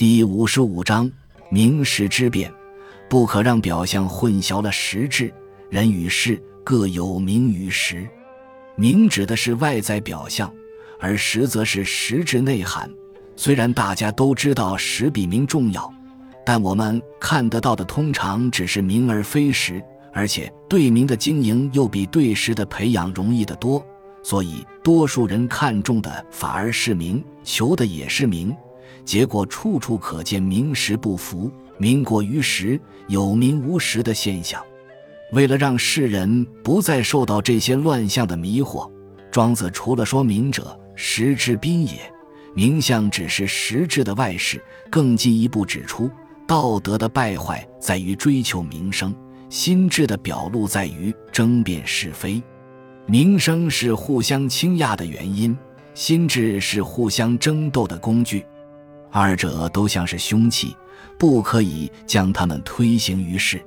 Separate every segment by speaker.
Speaker 1: 第五十五章名实之辩，不可让表象混淆了实质。人与事各有名与实，名指的是外在表象，而实则是实质内涵。虽然大家都知道实比名重要，但我们看得到的通常只是名而非实，而且对名的经营又比对实的培养容易得多，所以多数人看重的反而是名，求的也是名。结果处处可见名实不符、名过于实、有名无实的现象。为了让世人不再受到这些乱象的迷惑，庄子除了说“名者，实之宾也”，名相只是实质的外饰，更进一步指出，道德的败坏在于追求名声，心智的表露在于争辩是非。名声是互相倾轧的原因，心智是互相争斗的工具。二者都像是凶器，不可以将它们推行于世。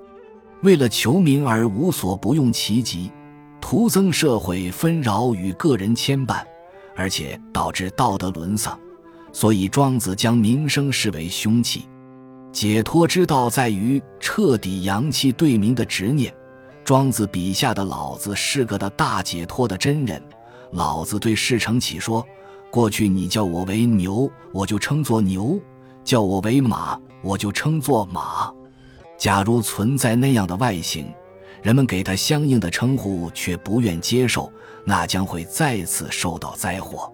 Speaker 1: 为了求名而无所不用其极，徒增社会纷扰与个人牵绊，而且导致道德沦丧。所以庄子将名声视为凶器。解脱之道在于彻底扬弃对名的执念。庄子笔下的老子是个的大解脱的真人。老子对事成启说。过去你叫我为牛，我就称作牛；叫我为马，我就称作马。假如存在那样的外形，人们给他相应的称呼却不愿接受，那将会再次受到灾祸。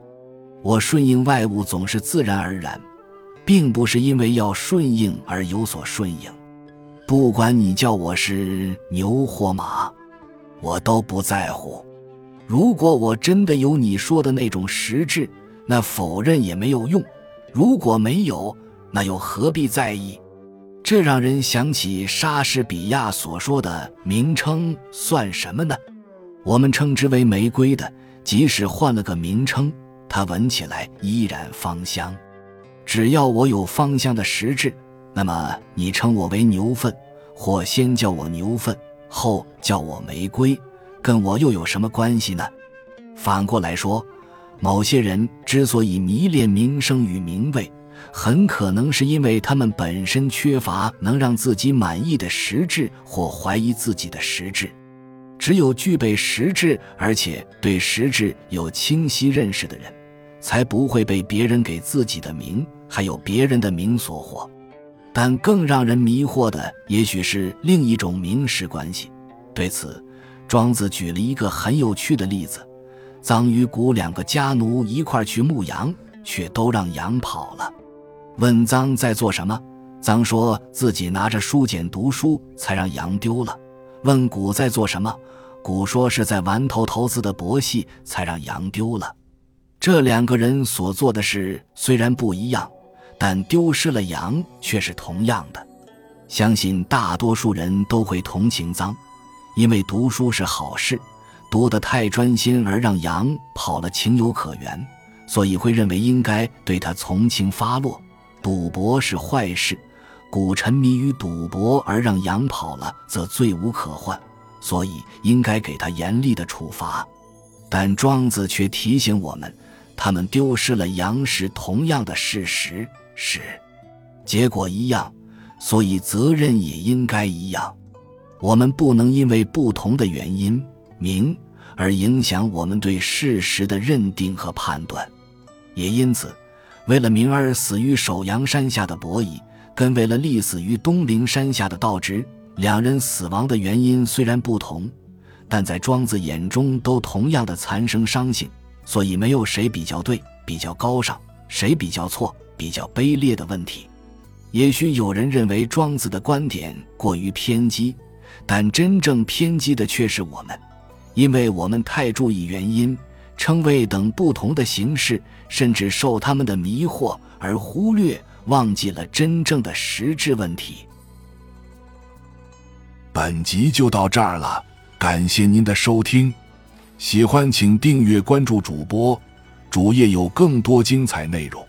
Speaker 1: 我顺应外物总是自然而然，并不是因为要顺应而有所顺应。不管你叫我是牛或马，我都不在乎。如果我真的有你说的那种实质，那否认也没有用，如果没有，那又何必在意？这让人想起莎士比亚所说的名称算什么呢？我们称之为玫瑰的，即使换了个名称，它闻起来依然芳香。只要我有芳香的实质，那么你称我为牛粪，或先叫我牛粪，后叫我玫瑰，跟我又有什么关系呢？反过来说。某些人之所以迷恋名声与名位，很可能是因为他们本身缺乏能让自己满意的实质，或怀疑自己的实质。只有具备实质，而且对实质有清晰认识的人，才不会被别人给自己的名，还有别人的名所惑。但更让人迷惑的，也许是另一种名实关系。对此，庄子举了一个很有趣的例子。臧与谷两个家奴一块去牧羊，却都让羊跑了。问臧在做什么，臧说自己拿着书简读书，才让羊丢了。问谷在做什么，谷说是在玩头头子的博戏，才让羊丢了。这两个人所做的事虽然不一样，但丢失了羊却是同样的。相信大多数人都会同情臧，因为读书是好事。读得太专心而让羊跑了，情有可原，所以会认为应该对他从轻发落。赌博是坏事，古沉迷于赌博而让羊跑了，则罪无可逭，所以应该给他严厉的处罚。但庄子却提醒我们，他们丢失了羊时同样的事实，是结果一样，所以责任也应该一样。我们不能因为不同的原因。名而影响我们对事实的认定和判断，也因此，为了名而死于首阳山下的伯夷，跟为了立死于东陵山下的道直，两人死亡的原因虽然不同，但在庄子眼中都同样的残生伤性，所以没有谁比较对、比较高尚，谁比较错、比较卑劣的问题。也许有人认为庄子的观点过于偏激，但真正偏激的却是我们。因为我们太注意原因、称谓等不同的形式，甚至受他们的迷惑，而忽略、忘记了真正的实质问题。
Speaker 2: 本集就到这儿了，感谢您的收听，喜欢请订阅关注主播，主页有更多精彩内容。